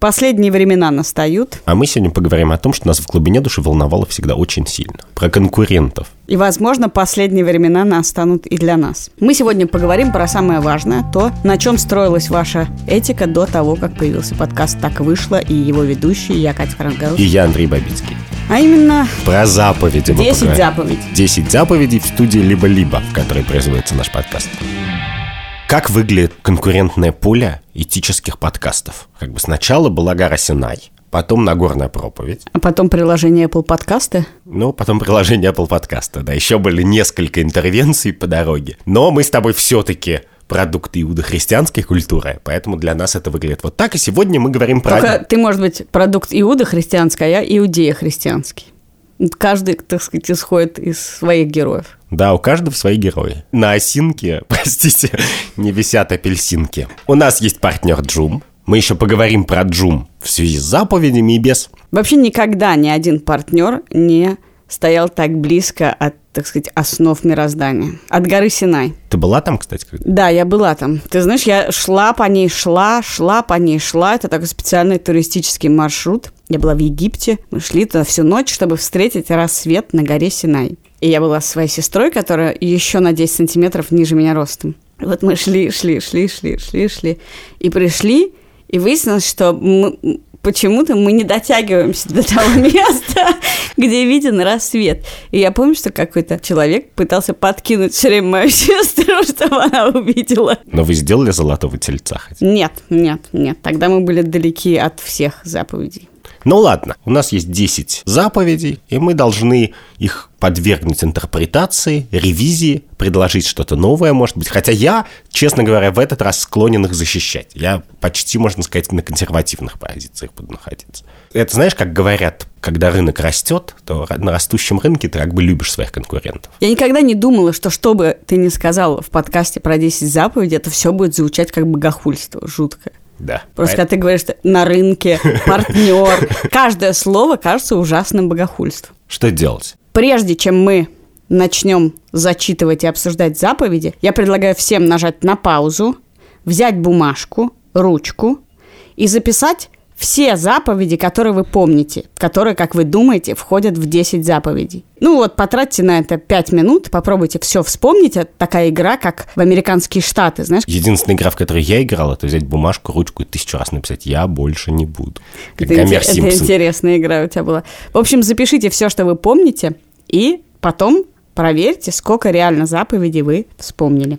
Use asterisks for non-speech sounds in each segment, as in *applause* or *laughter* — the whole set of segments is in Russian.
Последние времена настают. А мы сегодня поговорим о том, что нас в глубине души волновало всегда очень сильно. Про конкурентов. И, возможно, последние времена настанут и для нас. Мы сегодня поговорим про самое важное, то, на чем строилась ваша этика до того, как появился подкаст «Так вышло» и его ведущий, я Катя Крангаус. И я Андрей Бабицкий. А именно... Про заповеди. 10 заповедей. 10 заповедей в студии «Либо-либо», в которой производится наш подкаст. Как выглядит конкурентное поле этических подкастов? Как бы сначала была гора Синай, потом Нагорная проповедь. А потом приложение Apple подкасты? Ну, потом приложение Apple подкаста, да. Еще были несколько интервенций по дороге. Но мы с тобой все-таки продукт иудохристианской культуры, поэтому для нас это выглядит вот так. И сегодня мы говорим про... Только ты, может быть, продукт иудохристианской, а я иудея христианский. Каждый, так сказать, исходит из своих героев. Да, у каждого свои герои. На осинке, *laughs* простите, не висят апельсинки. У нас есть партнер Джум. Мы еще поговорим про Джум в связи с заповедями и без. Вообще никогда ни один партнер не стоял так близко от, так сказать, основ мироздания. От горы Синай. Ты была там, кстати? Когда? Да, я была там. Ты знаешь, я шла по ней, шла, шла по ней, шла. Это такой специальный туристический маршрут. Я была в Египте. Мы шли туда всю ночь, чтобы встретить рассвет на горе Синай. И я была со своей сестрой, которая еще на 10 сантиметров ниже меня ростом. Вот мы шли, шли, шли, шли, шли, шли. И пришли, и выяснилось, что мы, почему-то мы не дотягиваемся до того *laughs* места, где виден рассвет. И я помню, что какой-то человек пытался подкинуть все время мою *laughs* сестру, чтобы она увидела. Но вы сделали золотого тельца? Хотя? Нет, нет, нет. Тогда мы были далеки от всех заповедей. Ну ладно, у нас есть 10 заповедей, и мы должны их подвергнуть интерпретации, ревизии, предложить что-то новое, может быть. Хотя я, честно говоря, в этот раз склонен их защищать. Я почти, можно сказать, на консервативных позициях буду находиться. Это знаешь, как говорят, когда рынок растет, то на растущем рынке ты как бы любишь своих конкурентов. Я никогда не думала, что что бы ты ни сказал в подкасте про 10 заповедей, это все будет звучать как богохульство жуткое. Да. Просто когда ты говоришь что на рынке, *laughs* партнер, каждое слово кажется ужасным богохульством. Что делать? Прежде чем мы начнем зачитывать и обсуждать заповеди, я предлагаю всем нажать на паузу, взять бумажку, ручку и записать все заповеди, которые вы помните, которые, как вы думаете, входят в 10 заповедей. Ну вот, потратьте на это 5 минут, попробуйте все вспомнить. Это такая игра, как в американские штаты, знаешь. Единственная игра, в которой я играл, это взять бумажку, ручку и тысячу раз написать «Я больше не буду». Как это, Гомер это интересная игра у тебя была. В общем, запишите все, что вы помните, и потом проверьте, сколько реально заповедей вы вспомнили.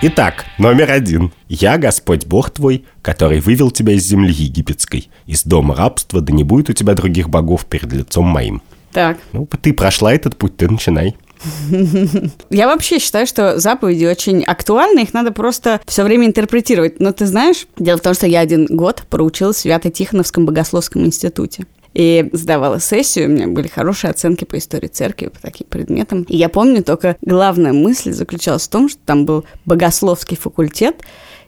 Итак, номер один. «Я Господь Бог твой, который вывел тебя из земли египетской, из дома рабства, да не будет у тебя других богов перед лицом моим». Так. Ну, ты прошла этот путь, ты начинай. *laughs* Я вообще считаю, что заповеди очень актуальны, их надо просто все время интерпретировать. Но ты знаешь, дело в том, что я один год проучилась в Свято-Тихоновском богословском институте и сдавала сессию, у меня были хорошие оценки по истории церкви, по таким предметам. И я помню только главная мысль заключалась в том, что там был богословский факультет,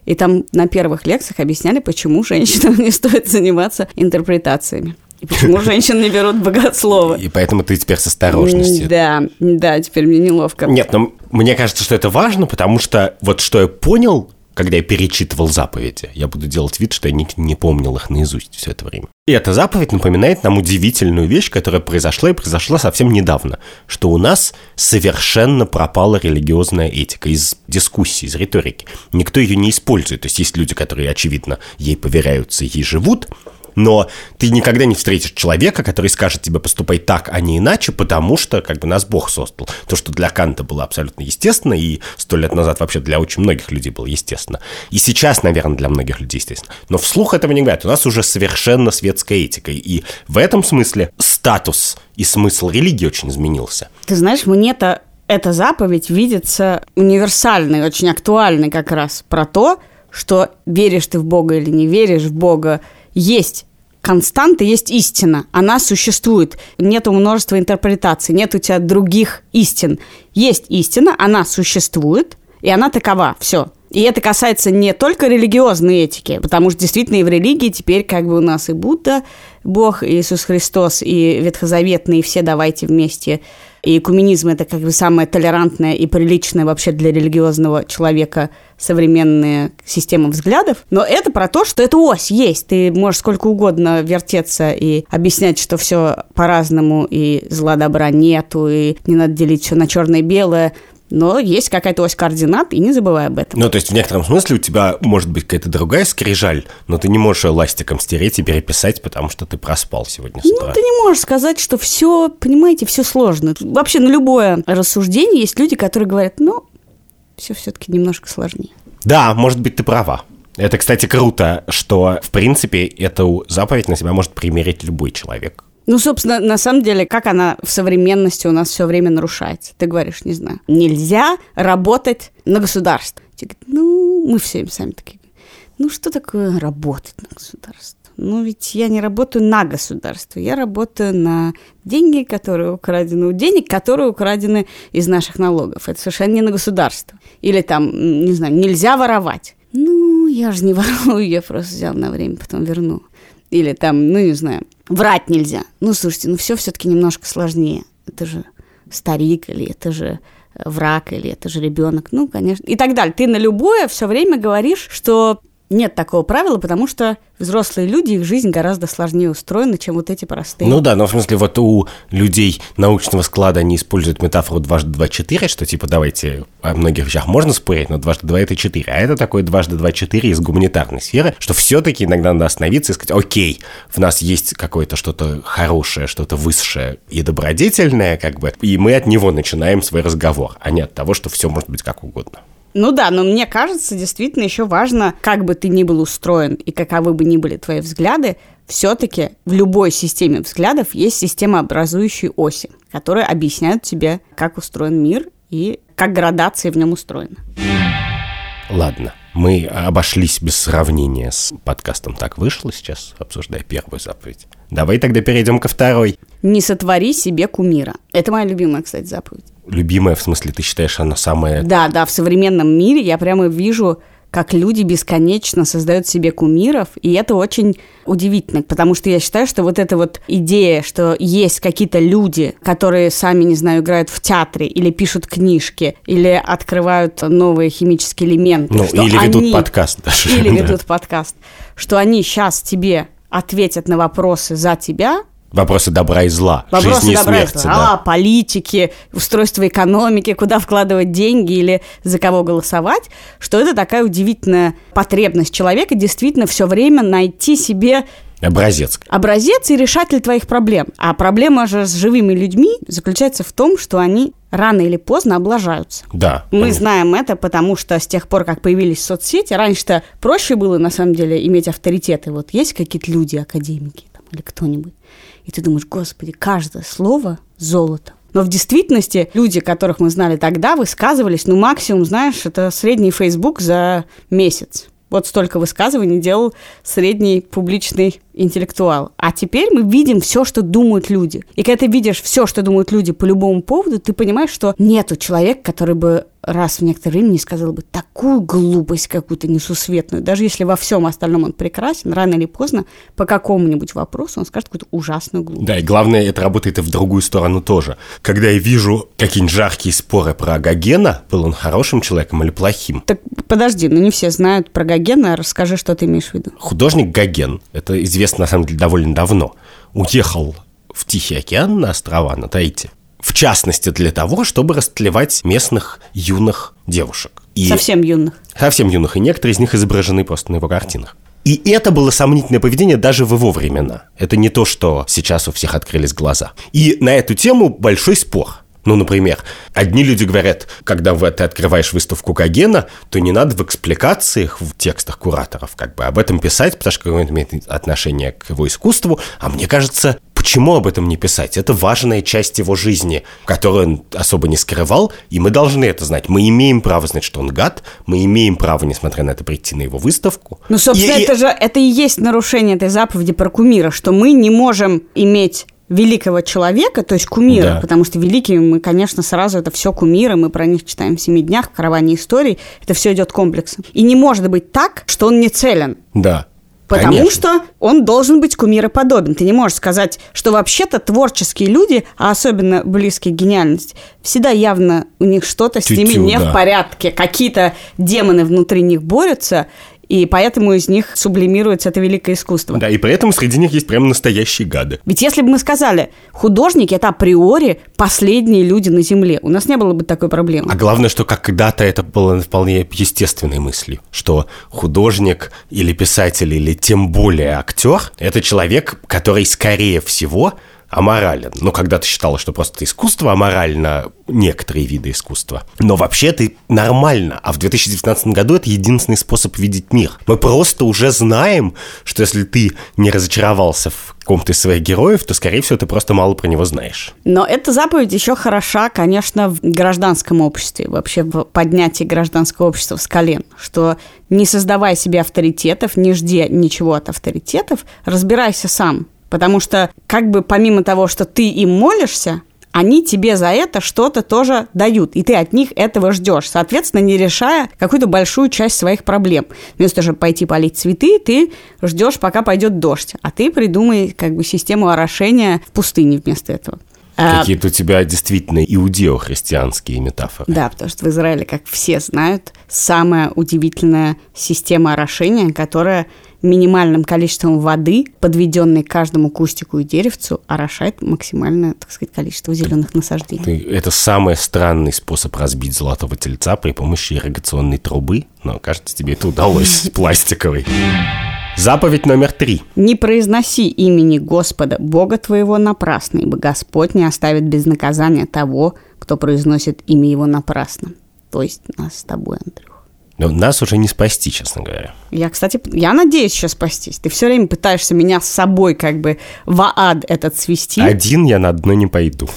и там на первых лекциях объясняли, почему женщинам *laughs* не стоит заниматься интерпретациями. И почему *laughs* женщин не берут богослова. И поэтому ты теперь с осторожностью. Да, да, теперь мне неловко. Нет, но мне кажется, что это важно, потому что вот что я понял когда я перечитывал заповеди. Я буду делать вид, что я не, не помнил их наизусть все это время. И эта заповедь напоминает нам удивительную вещь, которая произошла и произошла совсем недавно, что у нас совершенно пропала религиозная этика из дискуссий, из риторики. Никто ее не использует. То есть есть люди, которые, очевидно, ей поверяются, ей живут, но ты никогда не встретишь человека, который скажет тебе поступай так, а не иначе, потому что как бы нас Бог создал. То, что для Канта было абсолютно естественно, и сто лет назад вообще для очень многих людей было естественно. И сейчас, наверное, для многих людей естественно. Но вслух этого не говорят. У нас уже совершенно светская этика. И в этом смысле статус и смысл религии очень изменился. Ты знаешь, мне-то эта заповедь видится универсальной, очень актуальной как раз про то, что веришь ты в Бога или не веришь в Бога, есть константа, есть истина. Она существует. Нет множества интерпретаций, нет у тебя других истин. Есть истина, она существует, и она такова. Все. И это касается не только религиозной этики, потому что действительно и в религии теперь как бы у нас и Будда, Бог, Иисус Христос, и ветхозаветные, и все давайте вместе. И экуменизм – это как бы самое толерантное и приличное вообще для религиозного человека современная система взглядов. Но это про то, что эта ось есть. Ты можешь сколько угодно вертеться и объяснять, что все по-разному, и зла добра нету, и не надо делить все на черное и белое – но есть какая-то ось координат, и не забывай об этом. Ну, то есть в некотором смысле у тебя может быть какая-то другая скрижаль, но ты не можешь ее ластиком стереть и переписать, потому что ты проспал сегодня с утра. Ну, ты не можешь сказать, что все, понимаете, все сложно. Вообще на любое рассуждение есть люди, которые говорят, ну, все все-таки немножко сложнее. Да, может быть, ты права. Это, кстати, круто, что, в принципе, эту заповедь на себя может примерить любой человек. Ну, собственно, на самом деле, как она в современности у нас все время нарушается? Ты говоришь, не знаю, нельзя работать на государство. Тебе говорят, ну, мы все сами такие. Ну, что такое работать на государство? Ну, ведь я не работаю на государство, я работаю на деньги, которые украдены у денег, которые украдены из наших налогов. Это совершенно не на государство. Или там, не знаю, нельзя воровать. Ну, я же не *laughs* ворую, я просто взял на время, потом верну. Или там, ну, не знаю, врать нельзя. Ну, слушайте, ну все все-таки немножко сложнее. Это же старик, или это же э, враг, или это же ребенок. Ну, конечно. И так далее. Ты на любое все время говоришь, что нет такого правила, потому что взрослые люди, их жизнь гораздо сложнее устроена, чем вот эти простые. Ну да, но в смысле вот у людей научного склада они используют метафору дважды два четыре, что типа давайте о многих вещах можно спорить, но дважды два это четыре, а это такое дважды два четыре из гуманитарной сферы, что все-таки иногда надо остановиться и сказать, окей, в нас есть какое-то что-то хорошее, что-то высшее и добродетельное, как бы, и мы от него начинаем свой разговор, а не от того, что все может быть как угодно. Ну да, но мне кажется, действительно еще важно, как бы ты ни был устроен и каковы бы ни были твои взгляды, все-таки в любой системе взглядов есть система образующей оси, которые объясняют тебе, как устроен мир и как градация в нем устроена. Ладно, мы обошлись без сравнения с подкастом «Так вышло» сейчас, обсуждая первую заповедь. Давай тогда перейдем ко второй. Не сотвори себе кумира. Это моя любимая, кстати, заповедь любимая, в смысле, ты считаешь, она самая... Да, да, в современном мире я прямо вижу, как люди бесконечно создают себе кумиров, и это очень удивительно, потому что я считаю, что вот эта вот идея, что есть какие-то люди, которые сами, не знаю, играют в театре, или пишут книжки, или открывают новые химические элементы. Ну, или они... ведут подкаст даже. Или *laughs* ведут подкаст. Что они сейчас тебе ответят на вопросы за тебя, Вопросы добра и зла, Вопросы жизни и добра смерти. И зла. Да. А, политики, устройство экономики, куда вкладывать деньги или за кого голосовать, что это такая удивительная потребность человека действительно все время найти себе Образец. Образец и решатель твоих проблем. А проблема же с живыми людьми заключается в том, что они рано или поздно облажаются. Да. Мы конечно. знаем это, потому что с тех пор, как появились соцсети, раньше-то проще было, на самом деле, иметь авторитеты. Вот есть какие-то люди, академики там, или кто-нибудь. И ты думаешь, господи, каждое слово – золото. Но в действительности люди, которых мы знали тогда, высказывались, ну, максимум, знаешь, это средний Facebook за месяц. Вот столько высказываний делал средний публичный интеллектуал. А теперь мы видим все, что думают люди. И когда ты видишь все, что думают люди по любому поводу, ты понимаешь, что нету человека, который бы раз в некоторое время не сказал бы такую глупость какую-то несусветную. Даже если во всем остальном он прекрасен, рано или поздно по какому-нибудь вопросу он скажет какую-то ужасную глупость. Да, и главное, это работает и в другую сторону тоже. Когда я вижу какие-нибудь жаркие споры про Гогена, был он хорошим человеком или плохим? Так подожди, ну не все знают про Гогена, расскажи, что ты имеешь в виду. Художник Гоген, это известно на самом деле довольно давно, уехал в Тихий океан на острова, на Таити в частности для того, чтобы растлевать местных юных девушек. И совсем юных. Совсем юных, и некоторые из них изображены просто на его картинах. И это было сомнительное поведение даже в его времена. Это не то, что сейчас у всех открылись глаза. И на эту тему большой спор. Ну, например, одни люди говорят, когда ты открываешь выставку Гогена, то не надо в экспликациях, в текстах кураторов как бы об этом писать, потому что это имеет отношение к его искусству. А мне кажется, Почему об этом не писать? Это важная часть его жизни, которую он особо не скрывал, и мы должны это знать. Мы имеем право знать, что он гад, мы имеем право, несмотря на это, прийти на его выставку. Ну, собственно, и, это и... же это и есть нарушение этой заповеди про кумира, что мы не можем иметь великого человека, то есть кумира, Да. потому что великие мы, конечно, сразу это все кумиры, мы про них читаем в «Семи днях», в «Караване историй», это все идет комплексом. И не может быть так, что он не целен. Да. Потому Конечно. что он должен быть кумироподобен. Ты не можешь сказать, что вообще-то творческие люди, а особенно близкие к гениальности, всегда явно у них что-то с ними не да. в порядке. Какие-то демоны внутри них борются, и поэтому из них сублимируется это великое искусство. Да, и поэтому среди них есть прям настоящие гады. Ведь если бы мы сказали, художники это априори последние люди на Земле, у нас не было бы такой проблемы. А главное, что как когда-то это было вполне естественной мыслью, что художник или писатель, или тем более актер, это человек, который, скорее всего, аморален. Ну, когда-то считалось, что просто искусство аморально, некоторые виды искусства. Но вообще это нормально. А в 2019 году это единственный способ видеть мир. Мы просто уже знаем, что если ты не разочаровался в ком-то из своих героев, то, скорее всего, ты просто мало про него знаешь. Но эта заповедь еще хороша, конечно, в гражданском обществе, вообще в поднятии гражданского общества с колен, что не создавай себе авторитетов, не жди ничего от авторитетов, разбирайся сам. Потому что как бы помимо того, что ты им молишься, они тебе за это что-то тоже дают, и ты от них этого ждешь, соответственно, не решая какую-то большую часть своих проблем. Вместо того, чтобы пойти полить цветы, ты ждешь, пока пойдет дождь, а ты придумай как бы систему орошения в пустыне вместо этого. А, Какие-то у тебя действительно иудео-христианские метафоры. Да, потому что в Израиле, как все знают, самая удивительная система орошения, которая минимальным количеством воды, подведенной к каждому кустику и деревцу, орошает максимальное, так сказать, количество зеленых насаждений. Это самый странный способ разбить золотого тельца при помощи ирригационной трубы, но, кажется, тебе это удалось *laughs* пластиковой. Заповедь номер три. Не произноси имени Господа, Бога твоего, напрасно, ибо Господь не оставит без наказания того, кто произносит имя его напрасно. То есть нас с тобой, Андрюх. Но нас уже не спасти, честно говоря. Я, кстати, я надеюсь сейчас спастись. Ты все время пытаешься меня с собой как бы в ад этот свести. Один я на дно не пойду.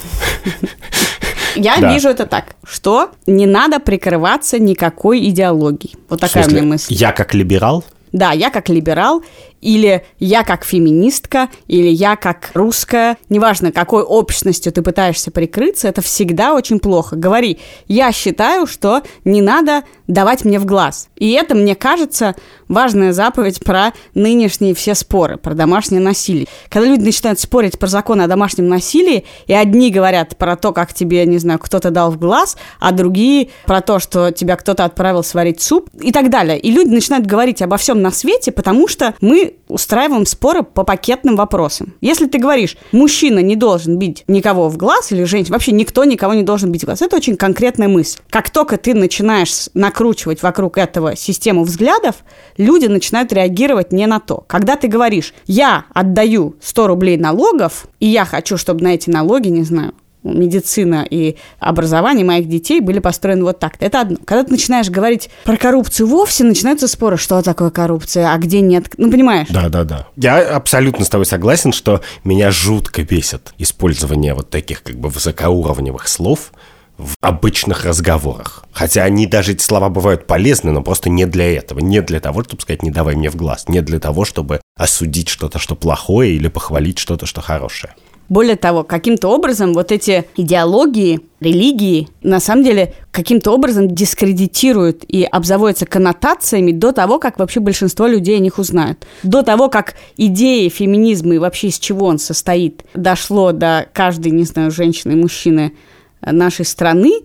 Я Да. вижу это так, что не надо прикрываться никакой идеологией. Вот такая у меня мысль. Я как либерал, Да, я как либерал, или я как феминистка, или я как русская, неважно, какой общностью ты пытаешься прикрыться, это всегда очень плохо. Говори, я считаю, что не надо давать мне в глаз. И это, мне кажется, важная заповедь про нынешние все споры, про домашнее насилие. Когда люди начинают спорить про законы о домашнем насилии, и одни говорят про то, как тебе, не знаю, кто-то дал в глаз, а другие про то, что тебя кто-то отправил сварить суп и так далее. И люди начинают говорить обо всем на свете, потому что мы устраиваем споры по пакетным вопросам. Если ты говоришь, мужчина не должен бить никого в глаз или женщина, вообще никто никого не должен бить в глаз, это очень конкретная мысль. Как только ты начинаешь накручивать вокруг этого систему взглядов, люди начинают реагировать не на то. Когда ты говоришь, я отдаю 100 рублей налогов, и я хочу, чтобы на эти налоги, не знаю, медицина и образование моих детей были построены вот так. Это одно. Когда ты начинаешь говорить про коррупцию вовсе, начинаются споры, что такое коррупция, а где нет. Ну, понимаешь? Да, да, да. Я абсолютно с тобой согласен, что меня жутко бесит использование вот таких как бы высокоуровневых слов в обычных разговорах. Хотя они даже эти слова бывают полезны, но просто не для этого. Не для того, чтобы сказать «не давай мне в глаз». Не для того, чтобы осудить что-то, что плохое, или похвалить что-то, что хорошее. Более того, каким-то образом вот эти идеологии, религии, на самом деле, каким-то образом дискредитируют и обзаводятся коннотациями до того, как вообще большинство людей о них узнают. До того, как идеи феминизма и вообще из чего он состоит, дошло до каждой, не знаю, женщины и мужчины э, нашей страны,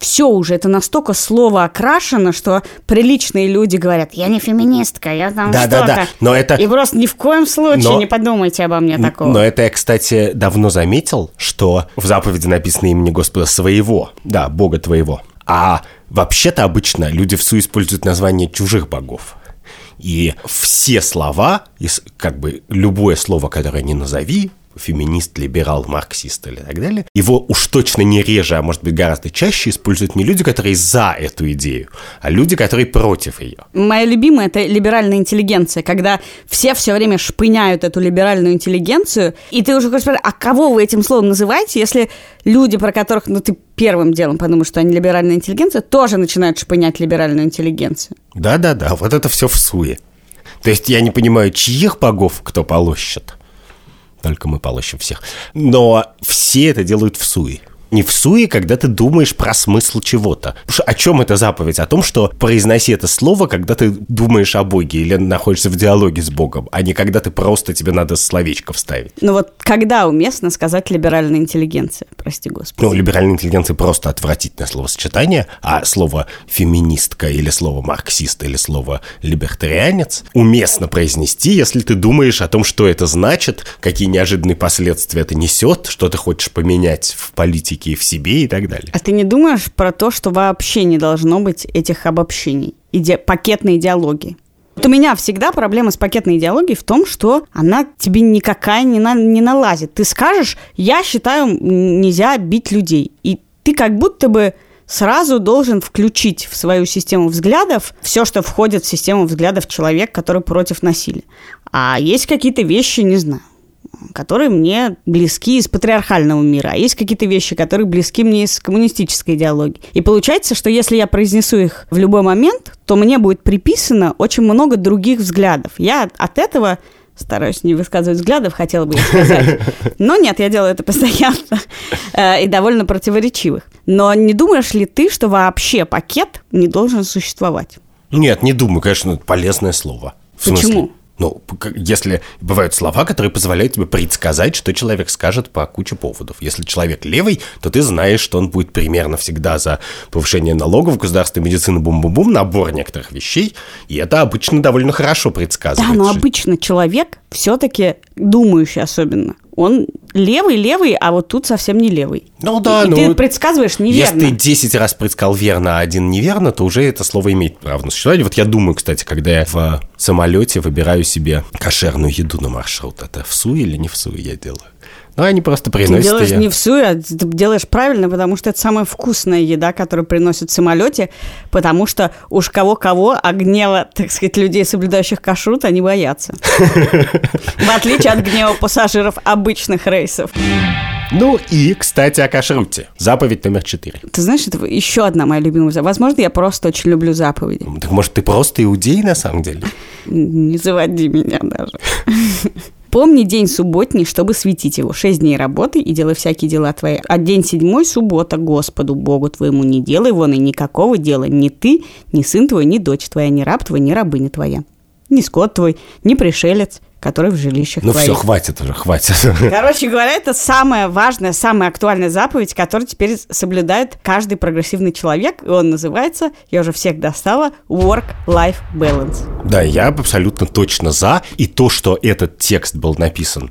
все уже, это настолько слово окрашено, что приличные люди говорят, я не феминистка, я там Да, да, что-то. да, но это- И просто ни в коем случае Но- не подумайте обо мне такого. Но это я, кстати, давно заметил, что в заповеди написано имени Господа своего, да, Бога твоего. А вообще-то обычно люди в Су используют название чужих богов. И все слова, как бы любое слово, которое не назови, феминист, либерал, марксист или так далее, его уж точно не реже, а может быть гораздо чаще используют не люди, которые за эту идею, а люди, которые против ее. Моя любимая это либеральная интеллигенция, когда все все время шпыняют эту либеральную интеллигенцию, и ты уже хочешь спросить, а кого вы этим словом называете, если люди, про которых, ну, ты первым делом подумаешь, что они либеральная интеллигенция, тоже начинают шпынять либеральную интеллигенцию. Да-да-да, вот это все в суе. То есть я не понимаю, чьих богов кто полощет. Только мы полощем всех. Но все это делают в суе не в суе, когда ты думаешь про смысл чего-то. О чем это заповедь? О том, что произноси это слово, когда ты думаешь о Боге или находишься в диалоге с Богом, а не когда ты просто тебе надо словечко вставить. Ну вот когда уместно сказать либеральная интеллигенция, прости господи. Ну, либеральная интеллигенция просто отвратительное словосочетание, а слово феминистка или слово марксист или слово либертарианец уместно произнести, если ты думаешь о том, что это значит, какие неожиданные последствия это несет, что ты хочешь поменять в политике критики в себе и так далее. А ты не думаешь про то, что вообще не должно быть этих обобщений, иде... пакетной идеологии? Вот у меня всегда проблема с пакетной идеологией в том, что она тебе никакая не, на, не налазит. Ты скажешь, я считаю, нельзя бить людей. И ты как будто бы сразу должен включить в свою систему взглядов все, что входит в систему взглядов человека, который против насилия. А есть какие-то вещи, не знаю, которые мне близки из патриархального мира, а есть какие-то вещи, которые близки мне из коммунистической идеологии. И получается, что если я произнесу их в любой момент, то мне будет приписано очень много других взглядов. Я от этого стараюсь не высказывать взглядов, хотела бы я сказать. *laughs* Но нет, я делаю это постоянно э, и довольно противоречивых. Но не думаешь ли ты, что вообще пакет не должен существовать? Нет, не думаю, конечно, это полезное слово. Почему? Ну, если бывают слова, которые позволяют тебе предсказать, что человек скажет по куче поводов. Если человек левый, то ты знаешь, что он будет примерно всегда за повышение налогов, государственной медицины, бум-бум-бум, набор некоторых вещей, и это обычно довольно хорошо предсказывает. Да, но обычно человек все-таки думающий особенно, он левый-левый, а вот тут совсем не левый. Ну да, и ну... ты предсказываешь неверно. Если ты 10 раз предсказал верно, а один неверно, то уже это слово имеет право на существование. Вот я думаю, кстати, когда я в самолете выбираю себе кошерную еду на маршрут, это в СУ или не в СУ я делаю? Ну, они просто приносят Ты делаешь ее. не в суе, а ты делаешь правильно, потому что это самая вкусная еда, которую приносят в самолете, потому что уж кого-кого, а гнева, так сказать, людей, соблюдающих кашрут, они боятся. *laughs* В отличие от гнева пассажиров обычных рейсов. Ну и, кстати, о кашруте. Заповедь номер четыре. Ты знаешь, это еще одна моя любимая заповедь. Возможно, я просто очень люблю заповеди. Так может, ты просто иудей на самом деле? Не заводи меня даже. *laughs* Помни день субботний, чтобы светить его. Шесть дней работай и делай всякие дела твои. А день седьмой – суббота Господу Богу твоему. Не делай вон и никакого дела. Ни ты, ни сын твой, ни дочь твоя, ни раб твой, ни рабыня твоя. Ни скот твой, ни пришелец, который в жилищах Ну твоих. все, хватит уже, хватит. *laughs* Короче говоря, это самая важная, самая актуальная заповедь, которую теперь соблюдает каждый прогрессивный человек. И он называется, я уже всех достала, Work-Life Balance. Да, я абсолютно точно за. И то, что этот текст был написан,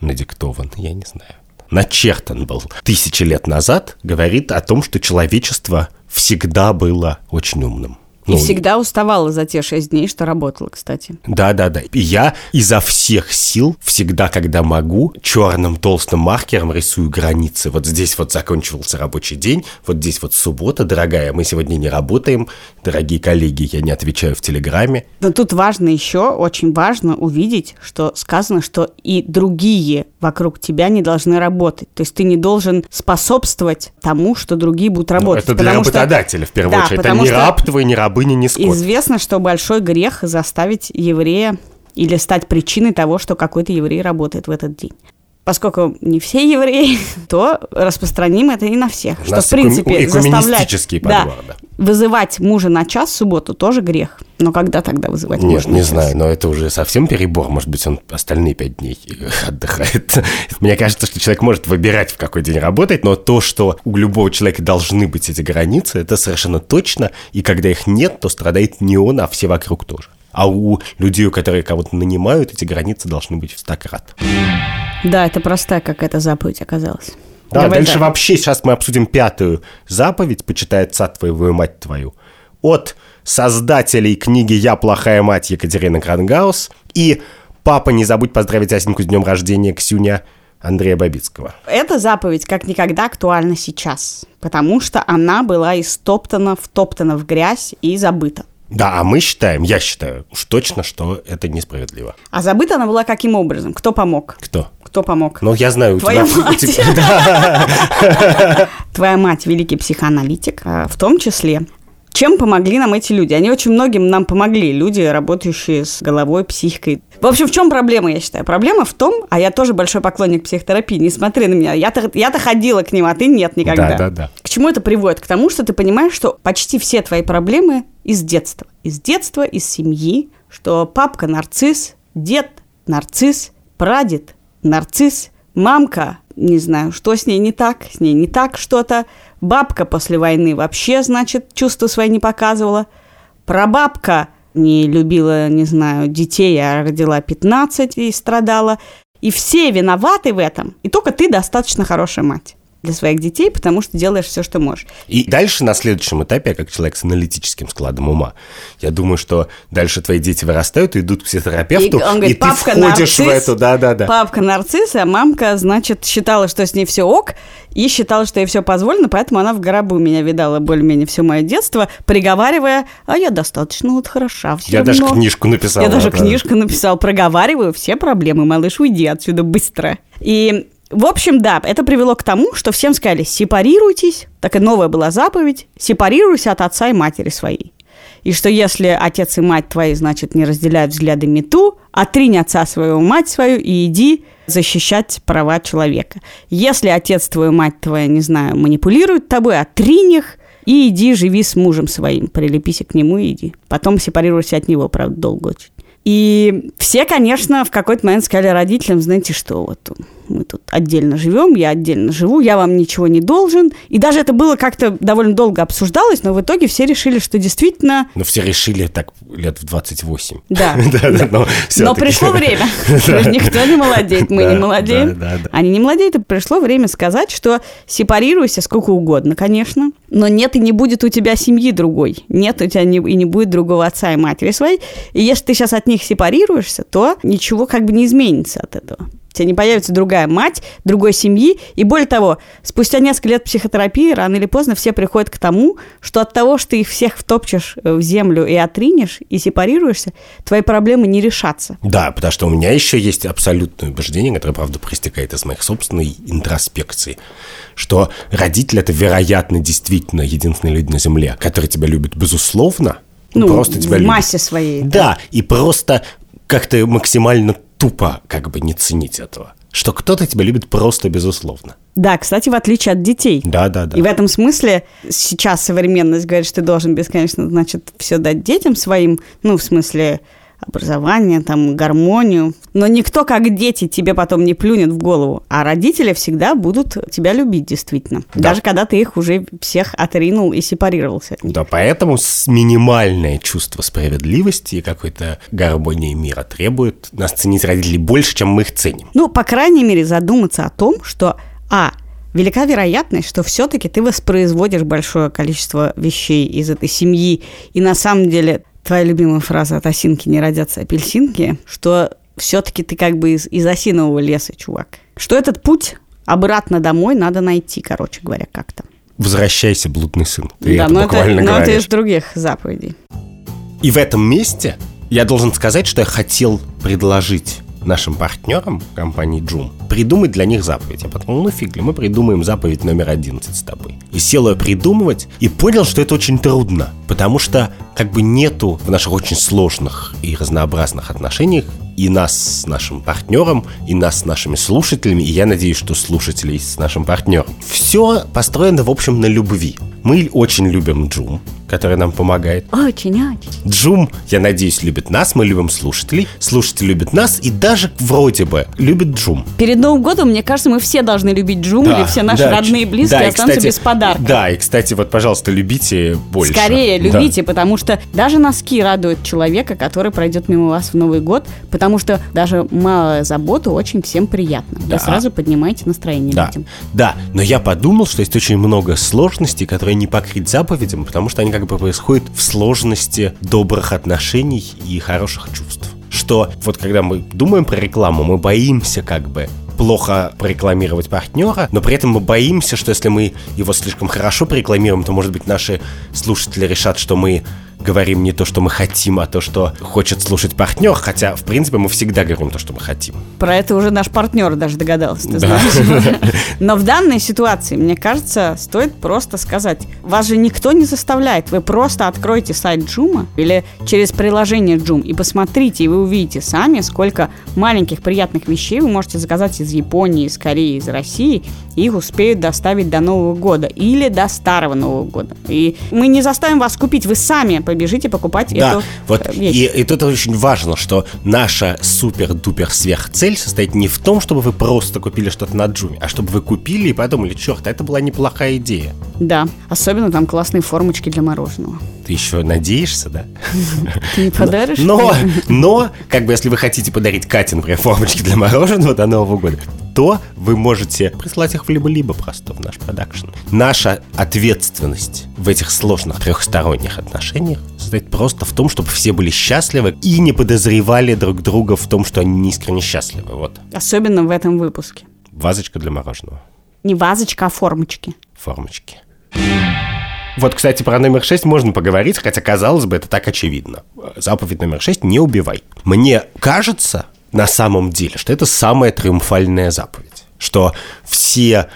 надиктован, я не знаю, начертан был тысячи лет назад, говорит о том, что человечество всегда было очень умным. И ну, всегда уставала за те шесть дней, что работала, кстати. Да, да, да. И я изо всех сил, всегда, когда могу, черным толстым маркером рисую границы. Вот здесь вот закончился рабочий день, вот здесь вот суббота, дорогая, мы сегодня не работаем, дорогие коллеги, я не отвечаю в Телеграме. Но тут важно еще, очень важно увидеть, что сказано, что и другие вокруг тебя не должны работать. То есть ты не должен способствовать тому, что другие будут работать. Ну, это для работодателя, что... в первую да, очередь. Это не раб твой, не рабыня, не скот. Известно, что большой грех заставить еврея или стать причиной того, что какой-то еврей работает в этот день поскольку не все евреи, *laughs* то распространим это и на всех. У что, в принципе, заставлять да, да. Вызывать мужа на час в субботу тоже грех. Но когда тогда вызывать Нет, мужа не на знаю, но это уже совсем перебор. Может быть, он остальные пять дней *laughs* отдыхает. Мне кажется, что человек может выбирать, в какой день работать, но то, что у любого человека должны быть эти границы, это совершенно точно. И когда их нет, то страдает не он, а все вокруг тоже. А у людей, которые кого-то нанимают, эти границы должны быть в стократ. Да, это простая какая-то заповедь оказалась. Да, Давай дальше да. вообще сейчас мы обсудим пятую заповедь «Почитай отца твоего и мать твою» от создателей книги «Я плохая мать» Екатерины Крангаус и «Папа, не забудь поздравить Асеньку с днем рождения Ксюня» Андрея Бабицкого. Эта заповедь как никогда актуальна сейчас, потому что она была истоптана, втоптана в грязь и забыта. Да, а мы считаем, я считаю уж точно, что это несправедливо. А забыта она была каким образом? Кто помог? Кто? Кто помог? Ну, я знаю, у Твоя *laughs* тебя... мать. *laughs* Твоя мать великий психоаналитик, а в том числе чем помогли нам эти люди? Они очень многим нам помогли, люди, работающие с головой, психикой. В общем, в чем проблема, я считаю? Проблема в том, а я тоже большой поклонник психотерапии, не смотри на меня, я-то, я-то ходила к ним, а ты нет никогда. Да, да, да. К чему это приводит? К тому, что ты понимаешь, что почти все твои проблемы из детства. Из детства, из семьи, что папка нарцисс, дед нарцисс, прадед нарцисс, мамка, не знаю, что с ней не так, с ней не так что-то, бабка после войны вообще, значит, чувства свои не показывала, прабабка не любила, не знаю, детей, а родила 15 и страдала. И все виноваты в этом, и только ты достаточно хорошая мать для своих детей, потому что делаешь все, что можешь. И дальше на следующем этапе, я как человек с аналитическим складом ума, я думаю, что дальше твои дети вырастают и идут к психотерапевту, И он говорит, и ты «Папка входишь в нарцисс, эту, да-да-да. Папка нарцисс, а мамка, значит, считала, что с ней все ок, и считала, что ей все позволено, поэтому она в гробу меня видала более-менее все мое детство, приговаривая, а я достаточно вот хороша все Я даже равно». книжку написал. Я даже да. книжку написал, проговариваю все проблемы, малыш, уйди отсюда быстро. И в общем, да, это привело к тому, что всем сказали, сепарируйтесь, так и новая была заповедь, сепарируйся от отца и матери своей. И что если отец и мать твои, значит, не разделяют взгляды мету, отринь отца своего, мать свою и иди защищать права человека. Если отец твой, мать твоя, не знаю, манипулируют тобой, отринь их и иди живи с мужем своим, прилепись к нему и иди. Потом сепарируйся от него, правда, долго очень. И все, конечно, в какой-то момент сказали родителям, знаете что, вот мы тут отдельно живем, я отдельно живу, я вам ничего не должен. И даже это было как-то довольно долго обсуждалось, но в итоге все решили, что действительно... Но все решили так лет в 28. *laughs* *laughs* Да, но пришло время. *laughs* Никто не молодеет, мы не молодеем. да, да, да. Они не молодеют, и пришло время сказать, что сепарируйся сколько угодно, конечно, но нет и не будет у тебя семьи другой. Нет у тебя и не будет другого отца и матери своей. И если ты сейчас от них сепарируешься, то ничего как бы не изменится от этого. У тебя не появится другая мать, другой семьи. И более того, спустя несколько лет психотерапии, рано или поздно все приходят к тому, что от того, что ты их всех втопчешь э, в землю и отринешь, и сепарируешься, твои проблемы не решатся. Да, потому что у меня еще есть абсолютное убеждение, которое, правда, проистекает из моих собственной интроспекции, что родители – это, вероятно, действительно единственные люди на Земле, которые тебя любят безусловно, Ну, просто тебя в любят. массе своей. Да, и просто как-то максимально тупо как бы не ценить этого. Что кто-то тебя любит просто безусловно. Да, кстати, в отличие от детей. Да, да, да. И в этом смысле сейчас современность говорит, что ты должен бесконечно, значит, все дать детям своим, ну, в смысле образование, там, гармонию. Но никто, как дети, тебе потом не плюнет в голову. А родители всегда будут тебя любить, действительно. Да. Даже когда ты их уже всех отринул и сепарировался от них. Да, поэтому минимальное чувство справедливости и какой-то гармонии мира требует нас ценить родителей больше, чем мы их ценим. Ну, по крайней мере, задуматься о том, что, а, велика вероятность, что все-таки ты воспроизводишь большое количество вещей из этой семьи, и на самом деле твоя любимая фраза «от осинки не родятся апельсинки», что все-таки ты как бы из, из осинового леса, чувак. Что этот путь обратно домой надо найти, короче говоря, как-то. Возвращайся, блудный сын. Ты да, это но это, буквально но это из других заповедей. И в этом месте я должен сказать, что я хотел предложить нашим партнерам компании Joom придумать для них заповедь. Я подумал, ну фиг ли, мы придумаем заповедь номер 11 с тобой. И сел ее придумывать, и понял, что это очень трудно, потому что как бы нету в наших очень сложных и разнообразных отношениях и нас с нашим партнером, и нас с нашими слушателями, и я надеюсь, что слушателей с нашим партнером. Все построено, в общем, на любви. Мы очень любим Joom, который нам помогает. Очень-очень. Джум, я надеюсь, любит нас, мы любим слушателей, слушатели любят нас и даже вроде бы любит Джум. Перед Новым годом, мне кажется, мы все должны любить Джум, или все наши да, родные и близкие да, и, останутся кстати, без подарка. Да, и, кстати, вот, пожалуйста, любите больше. Скорее Да. любите, потому что даже носки радуют человека, который пройдет мимо вас в Новый год, потому что даже малая забота очень всем приятна. Да. Вы сразу поднимаете настроение Да, людям. да, но я подумал, что есть очень много сложностей, которые не покрыть заповедям, потому что они как бы происходят в сложности добрых отношений и хороших чувств. Что вот когда мы думаем про рекламу, мы боимся как бы плохо прорекламировать партнера, но при этом мы боимся, что если мы его слишком хорошо прорекламируем, то, может быть, наши слушатели решат, что мы говорим не то, что мы хотим, а то, что хочет слушать партнер, хотя, в принципе, мы всегда говорим то, что мы хотим. Про это уже наш партнер даже догадался, ты знаешь. *laughs* Но в данной ситуации, мне кажется, стоит просто сказать, вас же никто не заставляет, вы просто откройте сайт Джума или через приложение Джум и посмотрите, и вы увидите сами, сколько маленьких приятных вещей вы можете заказать из Японии, из Кореи, из России, их успеют доставить до Нового года или до Старого Нового года. И мы не заставим вас купить, вы сами побежите покупать Да, эту вот э, вещь. и, и тут очень важно, что наша супер-дупер сверхцель состоит не в том, чтобы вы просто купили что-то на Джуме, а чтобы вы купили и подумали, черт, это была неплохая идея. Да, особенно там классные формочки для мороженого. Ты еще надеешься, да? Ты не подаришь? Но, но, как бы, если вы хотите подарить Кате, например, формочки для мороженого до Нового года, то вы можете прислать их в либо-либо просто в наш продакшн. Наша ответственность в этих сложных трехсторонних отношениях состоит просто в том, чтобы все были счастливы и не подозревали друг друга в том, что они не искренне счастливы. Вот. Особенно в этом выпуске. Вазочка для мороженого. Не вазочка, а формочки. Формочки. Вот, кстати, про номер 6 можно поговорить, хотя, казалось бы, это так очевидно. Заповедь номер 6 – не убивай. Мне кажется, на самом деле, что это самая триумфальная заповедь. Что все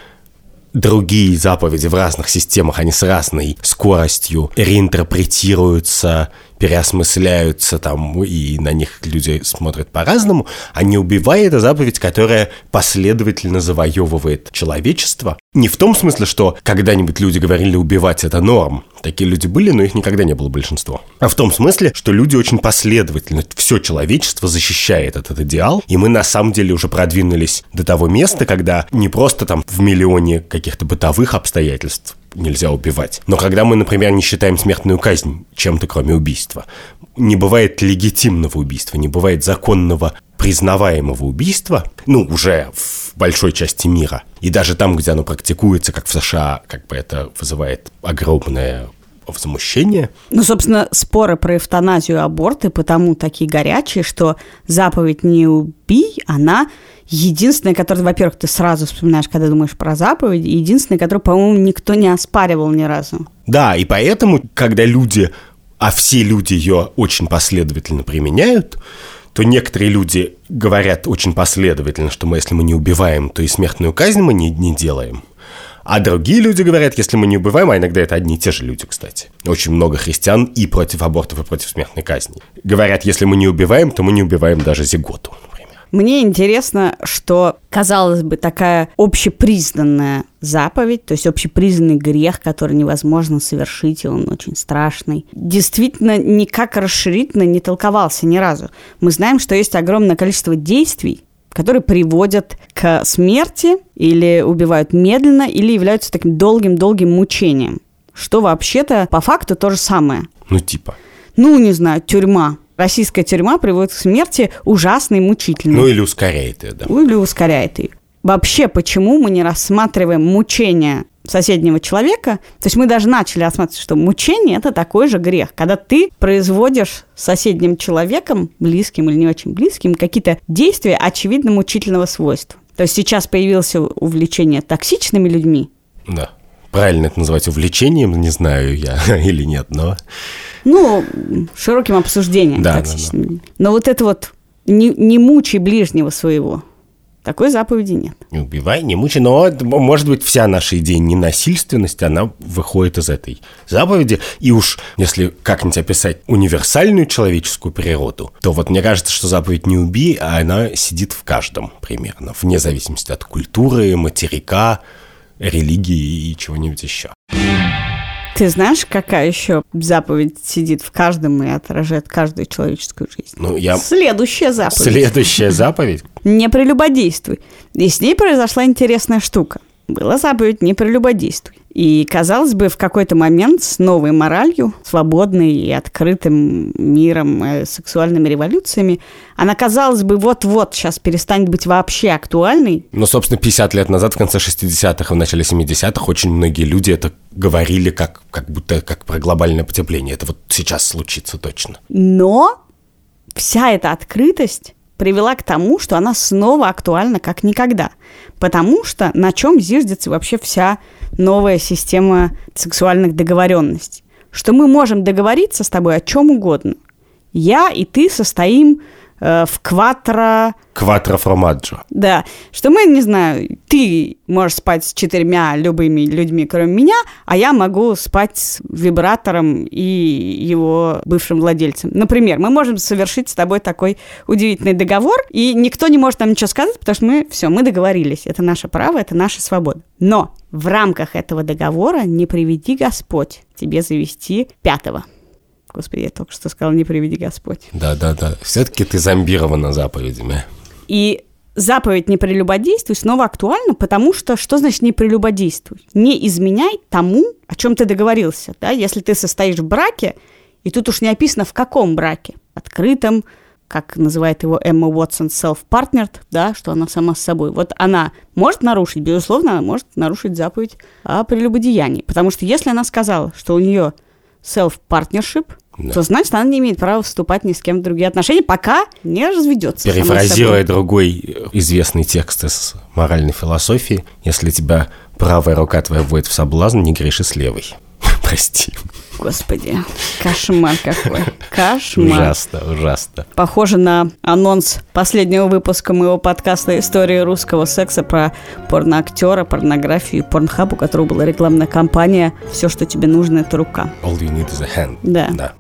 другие заповеди в разных системах, они с разной скоростью реинтерпретируются, переосмысляются там, и на них люди смотрят по-разному, а не убивай это заповедь, которая последовательно завоевывает человечество. Не в том смысле, что когда-нибудь люди говорили убивать это норм. Такие люди были, но их никогда не было большинство. А в том смысле, что люди очень последовательно, все человечество защищает этот идеал, и мы на самом деле уже продвинулись до того места, когда не просто там в миллионе каких-то бытовых обстоятельств нельзя убивать. Но когда мы, например, не считаем смертную казнь чем-то, кроме убийства, не бывает легитимного убийства, не бывает законного признаваемого убийства, ну, уже в большой части мира, и даже там, где оно практикуется, как в США, как бы это вызывает огромное возмущение. Ну, собственно, споры про эвтаназию и аборты потому такие горячие, что заповедь «не убий», она единственная, которую, во-первых, ты сразу вспоминаешь, когда думаешь про заповедь, единственная, которую, по-моему, никто не оспаривал ни разу. Да, и поэтому, когда люди, а все люди ее очень последовательно применяют, то некоторые люди говорят очень последовательно, что мы, если мы не убиваем, то и смертную казнь мы не, не делаем. А другие люди говорят, если мы не убиваем, а иногда это одни и те же люди, кстати. Очень много христиан и против абортов, и против смертной казни. Говорят, если мы не убиваем, то мы не убиваем даже зиготу, например. Мне интересно, что, казалось бы, такая общепризнанная заповедь, то есть общепризнанный грех, который невозможно совершить, и он очень страшный, действительно никак расширительно не толковался ни разу. Мы знаем, что есть огромное количество действий, которые приводят к смерти или убивают медленно, или являются таким долгим-долгим мучением. Что вообще-то по факту то же самое. Ну, типа. Ну, не знаю, тюрьма. Российская тюрьма приводит к смерти ужасной, мучительной. Ну, или ускоряет ее, да. Ну, или ускоряет ее. Вообще, почему мы не рассматриваем мучение соседнего человека? То есть мы даже начали рассматривать, что мучение – это такой же грех. Когда ты производишь с соседним человеком, близким или не очень близким, какие-то действия очевидно мучительного свойства. То есть сейчас появилось увлечение токсичными людьми, Да. Правильно это называть увлечением, не знаю я *laughs* или нет, но... ну, широким обсуждением Да, да, токсичными. Но вот это вот не, не мучай ближнего своего, такой заповеди нет. Не убивай, не мучай, но, может быть, вся наша идея ненасильственности, она выходит из этой заповеди. И уж, если как-нибудь описать универсальную человеческую природу, то вот мне кажется, что заповедь «не убей», а она сидит в каждом примерно, вне зависимости от культуры, материка, религии и чего-нибудь еще. Ты знаешь, какая еще заповедь сидит в каждом и отражает каждую человеческую жизнь? Ну, я... Следующая заповедь. Следующая *laughs* заповедь. Не прелюбодействуй. И с ней произошла интересная штука. Была заповедь «не прелюбодействуй». И, казалось бы, в какой-то момент с новой моралью, свободной и открытым миром, э, сексуальными революциями, она, казалось бы, вот-вот сейчас перестанет быть вообще актуальной. Ну, собственно, 50 лет назад, в конце 60-х, в начале 70-х, очень многие люди это говорили как, как будто как про глобальное потепление. Это вот сейчас случится точно. Но вся эта открытость привела к тому, что она снова актуальна как никогда. Потому что на чем зиждется вообще вся новая система сексуальных договоренностей? что мы можем договориться с тобой о чем угодно. Я и ты состоим в кватро... Кватро формаджо. Да, что мы, не знаю, ты можешь спать с четырьмя любыми людьми, кроме меня, а я могу спать с вибратором и его бывшим владельцем. Например, мы можем совершить с тобой такой удивительный договор, и никто не может нам ничего сказать, потому что мы, все, мы договорились. Это наше право, это наша свобода. Но в рамках этого договора не приведи Господь тебе завести пятого. Господи, я только что сказала, не приведи Господь. Да-да-да. Все-таки ты зомбирована заповедями. И заповедь «не прелюбодействуй» снова актуальна, потому что что значит «не прелюбодействуй»? Не изменяй тому, о чем ты договорился. Да? Если ты состоишь в браке, и тут уж не описано, в каком браке. Открытом, как называет его Эмма Уотсон, self-partnered, да, что она сама с собой. Вот она может нарушить, безусловно, она может нарушить заповедь о прелюбодеянии. Потому что если она сказала, что у нее self-partnership, да. то значит, она не имеет права вступать ни с кем в другие отношения, пока не разведется. Перефразируя другой известный текст из моральной философии, если тебя правая рука твоя вводит в соблазн, не греши с левой. *laughs* Прости. Господи, кошмар какой. Кошмар. Ужасно, ужасно. Похоже на анонс последнего выпуска моего подкаста «История русского секса» про порноактера, порнографию и порнхаб, у которого была рекламная кампания «Все, что тебе нужно, это рука». All you need is a hand. Да. Да.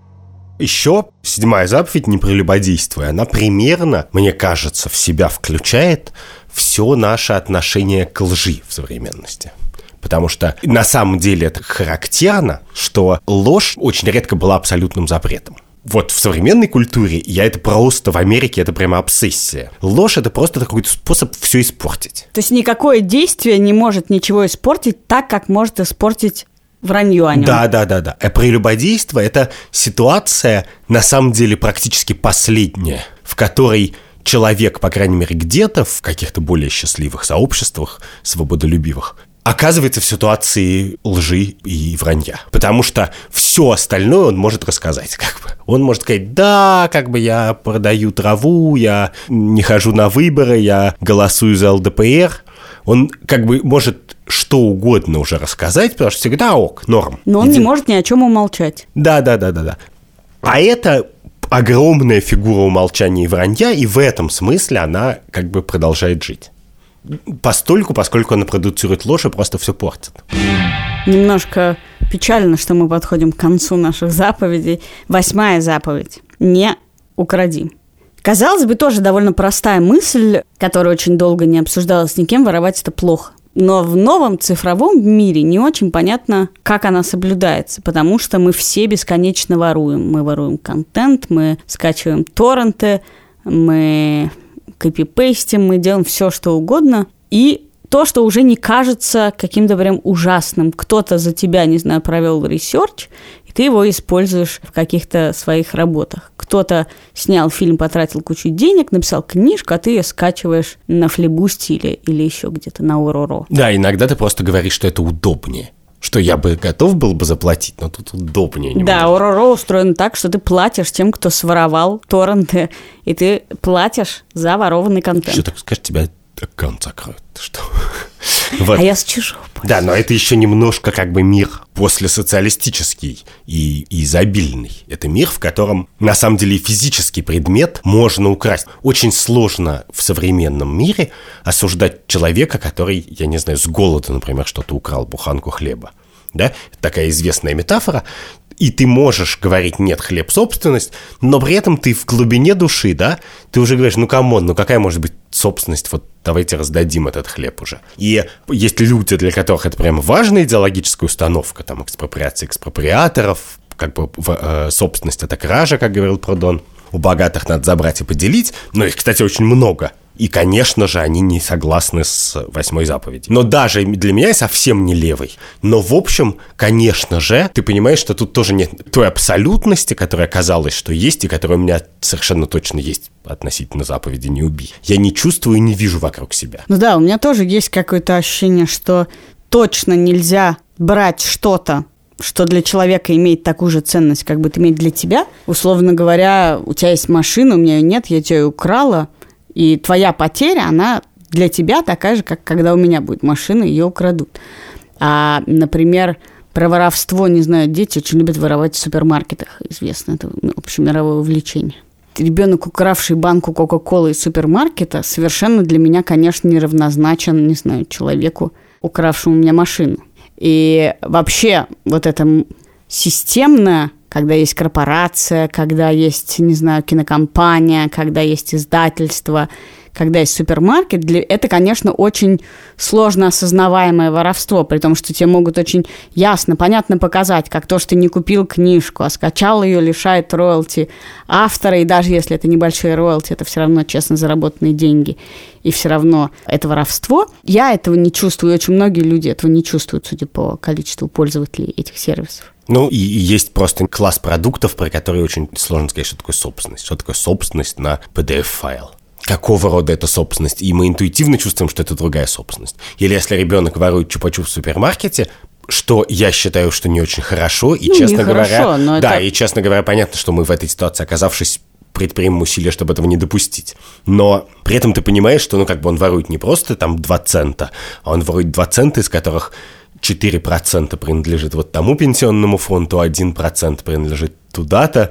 Еще седьмая заповедь «Не прелюбодействуй». Она примерно, мне кажется, в себя включает все наше отношение к лжи в современности. Потому что на самом деле это характерно, что ложь очень редко была абсолютным запретом. Вот в современной культуре я это просто в Америке это прямо обсессия. Ложь это просто такой способ все испортить. То есть никакое действие не может ничего испортить так, как может испортить вранье о нем. Да, да, да, да. А прелюбодейство это ситуация на самом деле практически последняя, в которой человек, по крайней мере, где-то в каких-то более счастливых сообществах, свободолюбивых, оказывается в ситуации лжи и вранья. Потому что все остальное он может рассказать. *laughs* Как бы. Он может сказать, да, как бы я продаю траву, я не хожу на выборы, я голосую за ЛДПР. Он как бы может что угодно уже рассказать, потому что всегда ок, норм. Но он Иди... не может ни о чем умолчать. Да, да, да, да, да. А это огромная фигура умолчания и вранья, и в этом смысле она как бы продолжает жить постольку, поскольку она продуцирует ложь и просто все портит. Немножко печально, что мы подходим к концу наших заповедей. Восьмая заповедь. Не укради. Казалось бы, тоже довольно простая мысль, которая очень долго не обсуждалась никем, воровать это плохо. Но в новом цифровом мире не очень понятно, как она соблюдается, потому что мы все бесконечно воруем. Мы воруем контент, мы скачиваем торренты, мы копипейстим, мы делаем все, что угодно. И то, что уже не кажется каким-то прям ужасным. Кто-то за тебя, не знаю, провел research, ты его используешь в каких-то своих работах. Кто-то снял фильм, потратил кучу денег, написал книжку, а ты ее скачиваешь на флибусте или, еще где-то на Ороро. Да, иногда ты просто говоришь, что это удобнее что я бы готов был бы заплатить, но тут удобнее. Немного. Да, Ороро устроен так, что ты платишь тем, кто своровал торренты, и ты платишь за ворованный контент. Что так скажешь, тебя аккаунт закроют. Что? *laughs* Вот. А я с чужого. Да, но это еще немножко как бы мир после социалистический и, и изобильный. Это мир, в котором на самом деле физический предмет можно украсть. Очень сложно в современном мире осуждать человека, который, я не знаю, с голода, например, что-то украл, буханку хлеба. Да? Такая известная метафора и ты можешь говорить «нет, хлеб – собственность», но при этом ты в глубине души, да, ты уже говоришь «ну, come on, ну какая может быть собственность, вот давайте раздадим этот хлеб уже». И есть люди, для которых это прям важная идеологическая установка, там, экспроприация экспроприаторов, как бы э, собственность – это кража, как говорил Прудон, у богатых надо забрать и поделить, но их, кстати, очень много – и, конечно же, они не согласны с восьмой заповедью. Но даже для меня я совсем не левый. Но, в общем, конечно же, ты понимаешь, что тут тоже нет той абсолютности, которая казалось, что есть, и которая у меня совершенно точно есть относительно заповеди «не убий». Я не чувствую и не вижу вокруг себя. Ну да, у меня тоже есть какое-то ощущение, что точно нельзя брать что-то, что для человека имеет такую же ценность, как это имеет для тебя. Условно говоря, у тебя есть машина, у меня ее нет, я тебя ее украла, и твоя потеря, она для тебя такая же, как когда у меня будет машина, ее украдут. А, например, Про воровство, не знаю, дети очень любят воровать в супермаркетах. Известно, это ну, общемировое увлечение. Ребенок, укравший банку Кока-Колы из супермаркета, совершенно для меня, конечно, неравнозначен, не знаю, человеку, укравшему у меня машину. И вообще вот это системное когда есть корпорация, когда есть, не знаю, кинокомпания, когда есть издательство, когда есть супермаркет, для, это, конечно, очень сложно осознаваемое воровство, при том, что тебе могут очень ясно, понятно показать, как то, что ты не купил книжку, а скачал ее, лишает роялти автора, и даже если это небольшие роялти, это все равно честно заработанные деньги, и все равно это воровство. Я этого не чувствую, очень многие люди этого не чувствуют, судя по количеству пользователей этих сервисов. Ну, и, есть просто класс продуктов, про которые очень сложно сказать, что такое собственность. Что такое собственность на PDF-файл какого рода это собственность, и мы интуитивно чувствуем, что это другая собственность. Или если ребенок ворует чупа-чуп в супермаркете, что я считаю, что не очень хорошо, и, ну, честно говоря, но да, это... и, честно говоря, понятно, что мы в этой ситуации, оказавшись предпримем усилия, чтобы этого не допустить. Но при этом ты понимаешь, что, ну, как бы он ворует не просто там 2 цента, а он ворует 2 цента, из которых 4% принадлежит вот тому пенсионному фонду, 1% принадлежит туда-то,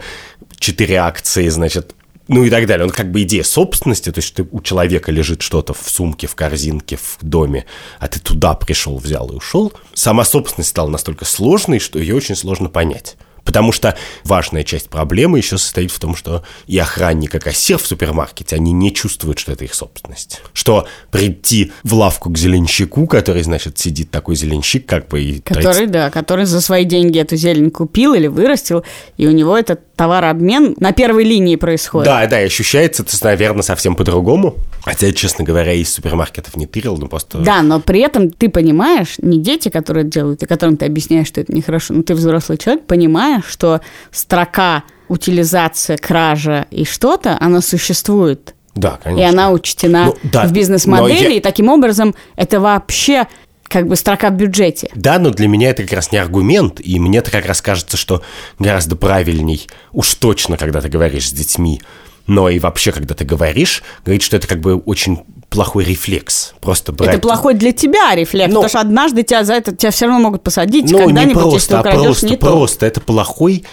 4 акции, значит, ну и так далее. Он как бы идея собственности, то есть ты, у человека лежит что-то в сумке, в корзинке, в доме, а ты туда пришел, взял и ушел. Сама собственность стала настолько сложной, что ее очень сложно понять. Потому что важная часть проблемы еще состоит в том, что и охранник, и кассир в супермаркете, они не чувствуют, что это их собственность. Что прийти в лавку к зеленщику, который, значит, сидит такой зеленщик, как бы и... Который, да, который за свои деньги эту зелень купил или вырастил, и у него этот товарообмен на первой линии происходит. Да, да, и ощущается это, наверное, совсем по-другому. Хотя, честно говоря, из супермаркетов не тырил, но просто... Да, но при этом ты понимаешь, не дети, которые делают, и которым ты объясняешь, что это нехорошо, но ты взрослый человек, понимаешь, что строка утилизация, кража и что-то, она существует. Да, конечно. И она учтена ну, да, в бизнес-модели, я... и таким образом это вообще как бы строка в бюджете. Да, но для меня это как раз не аргумент, и мне это как раз кажется, что гораздо правильней, уж точно, когда ты говоришь с детьми, но и вообще, когда ты говоришь, говорить, что это как бы очень плохой рефлекс. Просто брать... Это плохой для тебя рефлекс, ну, потому что однажды тебя за это тебя все равно могут посадить ну, когда-нибудь, просто, если ты украдешь а просто, не просто то. это плохой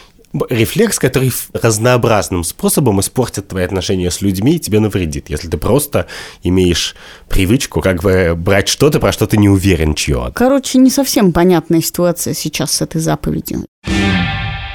рефлекс, который разнообразным способом испортит твои отношения с людьми и тебе навредит, если ты просто имеешь привычку как бы брать что-то, про что ты не уверен, чье. Короче, не совсем понятная ситуация сейчас с этой заповедью.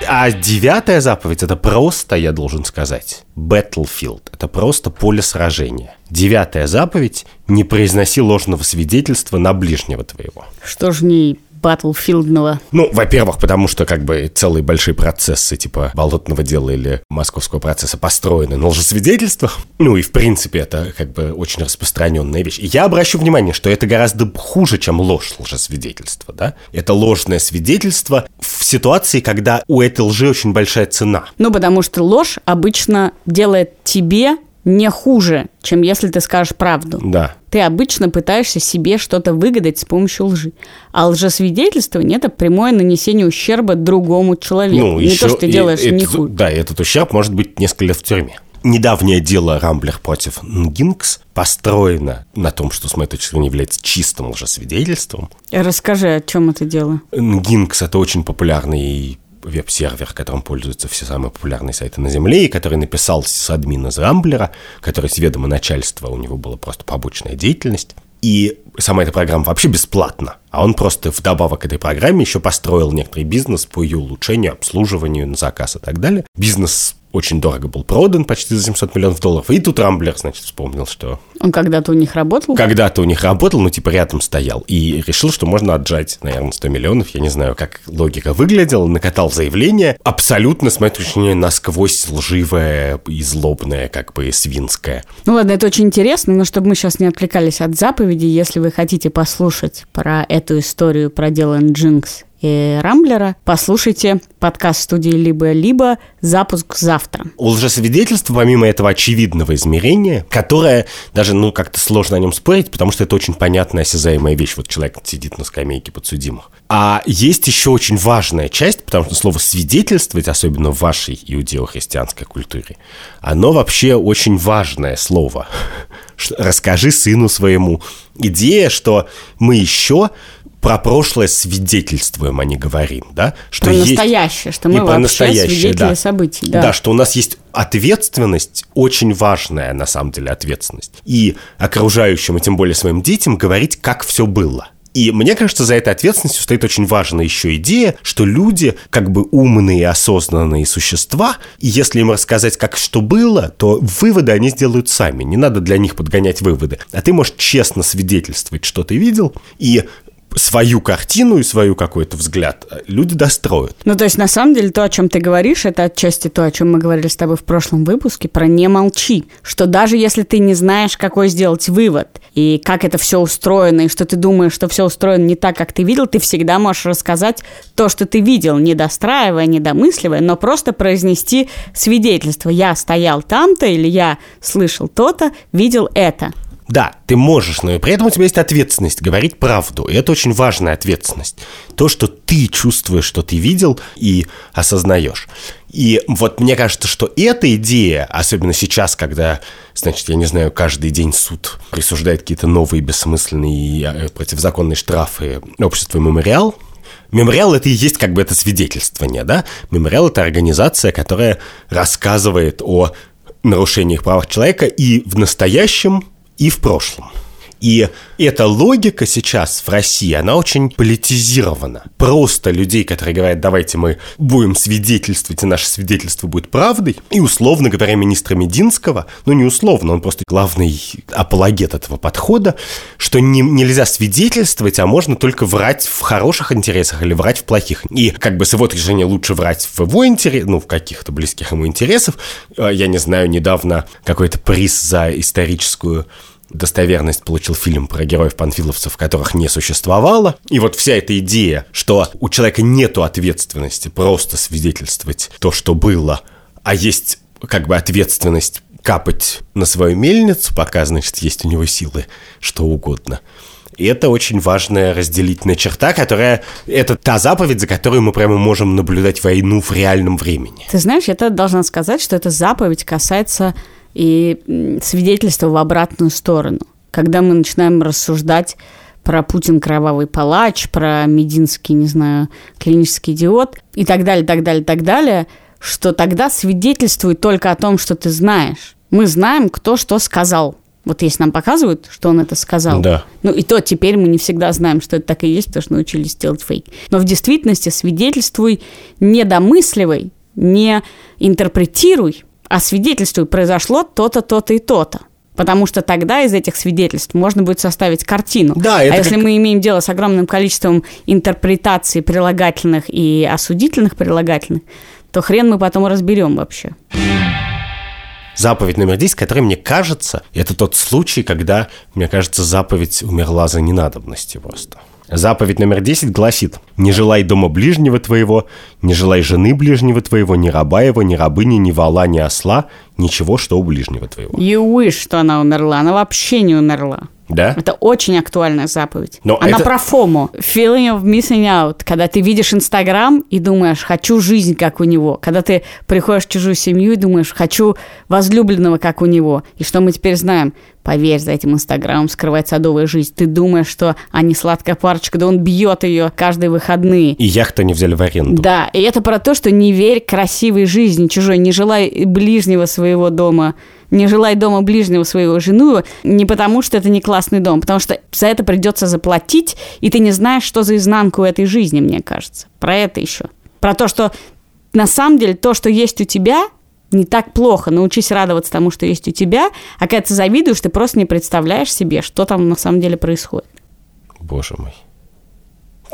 А девятая заповедь это просто, я должен сказать, battlefield. Это просто поле сражения. Девятая заповедь – не произноси ложного свидетельства на ближнего твоего. Что же не батлфилдного? Ну, во-первых, потому что как бы целые большие процессы типа болотного дела или московского процесса построены на лжесвидетельствах. Ну и в принципе это как бы очень распространенная вещь. И я обращу внимание, что это гораздо хуже, чем ложь лжесвидетельства, да? Это ложное свидетельство в ситуации, когда у этой лжи очень большая цена. Ну, потому что ложь обычно делает тебе не хуже, чем если ты скажешь правду. Да. Ты обычно пытаешься себе что-то выгадать с помощью лжи. А лжесвидетельствование – это прямое нанесение ущерба другому человеку. Ну, не еще, то, что ты делаешь и, не это, хуже. Да, и этот ущерб может быть несколько лет в тюрьме. Недавнее дело Рамблер против Нгинкс построено на том, что, с моей точки зрения, является чистым лжесвидетельством. Расскажи, о чем это дело. Нгинкс – это очень популярный веб-сервер, которым пользуются все самые популярные сайты на Земле, и который написал с админа Рамблера, который с ведома начальства, у него была просто побочная деятельность. И сама эта программа вообще бесплатна. А он просто вдобавок к этой программе еще построил некоторый бизнес по ее улучшению, обслуживанию на заказ и так далее. Бизнес очень дорого был продан, почти за 700 миллионов долларов. И тут Рамблер, значит, вспомнил, что... Он когда-то у них работал? Когда-то у них работал, ну, типа, рядом стоял. И решил, что можно отжать, наверное, 100 миллионов. Я не знаю, как логика выглядела. Накатал заявление. Абсолютно, с моей точки зрения, насквозь лживое и злобное, как бы, свинское. Ну, ладно, это очень интересно, но чтобы мы сейчас не отвлекались от заповеди, если вы хотите послушать про эту историю, про дело Джинкс и Рамблера, послушайте подкаст студии «Либо-либо» «Запуск завтра». У лжесвидетельства, помимо этого очевидного измерения, которое даже, ну, как-то сложно о нем спорить, потому что это очень понятная, осязаемая вещь. Вот человек сидит на скамейке подсудимых. А есть еще очень важная часть, потому что слово «свидетельствовать», особенно в вашей иудео-христианской культуре, оно вообще очень важное слово. *laughs* Расскажи сыну своему. Идея, что мы еще про прошлое свидетельствуем, а не говорим, да? Что про есть... настоящее, что мы вообще свидетели да. событий. Да. да, что у нас есть ответственность, очень важная на самом деле ответственность. И окружающим, и тем более своим детям говорить, как все было. И мне кажется, за этой ответственностью стоит очень важная еще идея, что люди как бы умные, осознанные существа, и если им рассказать, как что было, то выводы они сделают сами. Не надо для них подгонять выводы. А ты можешь честно свидетельствовать, что ты видел, и свою картину и свою какой-то взгляд люди достроят. Ну, то есть, на самом деле, то, о чем ты говоришь, это отчасти то, о чем мы говорили с тобой в прошлом выпуске, про «не молчи», что даже если ты не знаешь, какой сделать вывод, и как это все устроено, и что ты думаешь, что все устроено не так, как ты видел, ты всегда можешь рассказать то, что ты видел, не достраивая, не домысливая, но просто произнести свидетельство. Я стоял там-то, или я слышал то-то, видел это. Да, ты можешь, но и при этом у тебя есть ответственность говорить правду. И это очень важная ответственность. То, что ты чувствуешь, что ты видел и осознаешь. И вот мне кажется, что эта идея, особенно сейчас, когда, значит, я не знаю, каждый день суд присуждает какие-то новые бессмысленные э, противозаконные штрафы обществу «Мемориал», Мемориал это и есть как бы это свидетельствование, да? Мемориал это организация, которая рассказывает о нарушениях прав человека и в настоящем, и в прошлом. И эта логика сейчас в России, она очень политизирована. Просто людей, которые говорят, давайте мы будем свидетельствовать, и наше свидетельство будет правдой. И условно говоря, министра Мединского, ну не условно, он просто главный апологет этого подхода, что не, нельзя свидетельствовать, а можно только врать в хороших интересах или врать в плохих. И как бы с его решения лучше врать в его интерес, ну в каких-то близких ему интересов. Э, я не знаю, недавно какой-то приз за историческую достоверность получил фильм про героев-панфиловцев, которых не существовало. И вот вся эта идея, что у человека нету ответственности просто свидетельствовать то, что было, а есть как бы ответственность капать на свою мельницу, пока, значит, есть у него силы, что угодно. И это очень важная разделительная черта, которая... Это та заповедь, за которую мы прямо можем наблюдать войну в реальном времени. Ты знаешь, я должна сказать, что эта заповедь касается и свидетельство в обратную сторону. Когда мы начинаем рассуждать про Путин кровавый палач, про Мединский, не знаю, клинический идиот и так далее, так далее, так далее, что тогда свидетельствует только о том, что ты знаешь. Мы знаем, кто что сказал. Вот если нам показывают, что он это сказал. Да. Ну и то теперь мы не всегда знаем, что это так и есть, потому что научились делать фейк. Но в действительности свидетельствуй, не домысливай, не интерпретируй, а свидетельствуй, произошло то-то, то-то и то-то. Потому что тогда из этих свидетельств можно будет составить картину. Да, это а если как... мы имеем дело с огромным количеством интерпретаций прилагательных и осудительных прилагательных, то хрен мы потом разберем вообще. Заповедь номер 10, которая, мне кажется, это тот случай, когда, мне кажется, заповедь умерла за ненадобностью просто. Заповедь номер 10 гласит «Не желай дома ближнего твоего, не желай жены ближнего твоего, ни раба его, ни рабыни, ни вала, ни осла, ничего, что у ближнего твоего». You wish, что она умерла. Она вообще не умерла. Да? Это очень актуальная заповедь. Но Она это... про фому. Feeling of missing out. Когда ты видишь Инстаграм и думаешь, хочу жизнь, как у него. Когда ты приходишь в чужую семью и думаешь, хочу возлюбленного, как у него. И что мы теперь знаем? Поверь, за этим Инстаграмом скрывает садовая жизнь. Ты думаешь, что они сладкая парочка, да он бьет ее каждые выходные. И яхту не взяли в аренду. Да, и это про то, что не верь красивой жизни чужой, не желай ближнего своего дома не желай дома ближнего своего жену, не потому что это не классный дом, потому что за это придется заплатить, и ты не знаешь, что за изнанку этой жизни, мне кажется. Про это еще. Про то, что на самом деле то, что есть у тебя, не так плохо. Научись радоваться тому, что есть у тебя, а когда ты завидуешь, ты просто не представляешь себе, что там на самом деле происходит. Боже мой.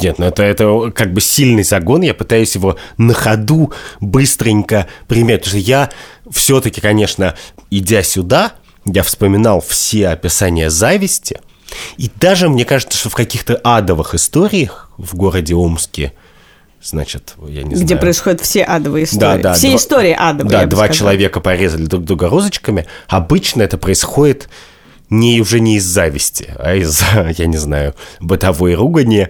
Нет, ну это, это как бы сильный загон, я пытаюсь его на ходу быстренько применять, потому что я все-таки, конечно, идя сюда, я вспоминал все описания зависти, и даже мне кажется, что в каких-то адовых историях в городе Омске, значит, я не знаю... Где происходят все адовые истории. Да, да. Все два, истории адовые, Да, два сказала. человека порезали друг друга розочками. Обычно это происходит не уже не из зависти, а из, *laughs* я не знаю, бытовой ругани,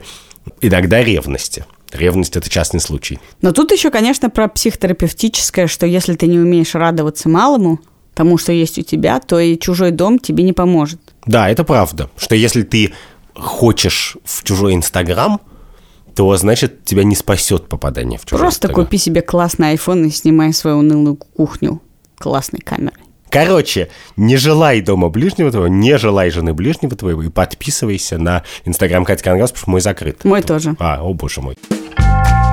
иногда ревности. Ревность – это частный случай. Но тут еще, конечно, про психотерапевтическое, что если ты не умеешь радоваться малому, тому, что есть у тебя, то и чужой дом тебе не поможет. Да, это правда. Что если ты хочешь в чужой Инстаграм, то, значит, тебя не спасет попадание в чужой Просто Инстаграм. купи себе классный iPhone и снимай свою унылую кухню классной камерой. Короче, не желай дома ближнего твоего, не желай жены ближнего твоего и подписывайся на Инстаграм Катя Конгресс, потому что мой закрыт. Мой тоже. А, о боже мой.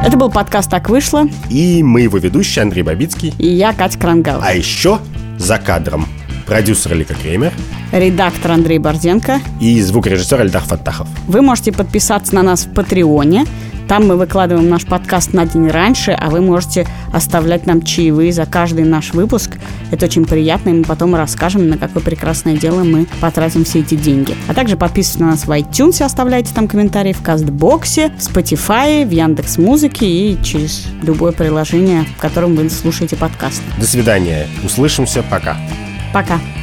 Это был подкаст «Так вышло». И мы его ведущие Андрей Бабицкий. И я, Катя Крангаус. А еще за кадром продюсер Лика Кремер Редактор Андрей Борзенко. и звукорежиссер Эльдар Фаттахов. Вы можете подписаться на нас в Патреоне. Там мы выкладываем наш подкаст на день раньше, а вы можете оставлять нам чаевые за каждый наш выпуск. Это очень приятно, и мы потом расскажем, на какое прекрасное дело мы потратим все эти деньги. А также подписывайтесь на нас в iTunes, оставляйте там комментарии в Кастбоксе, в Spotify, в Яндекс Музыке и через любое приложение, в котором вы слушаете подкаст. До свидания. Услышимся. Пока. Пока!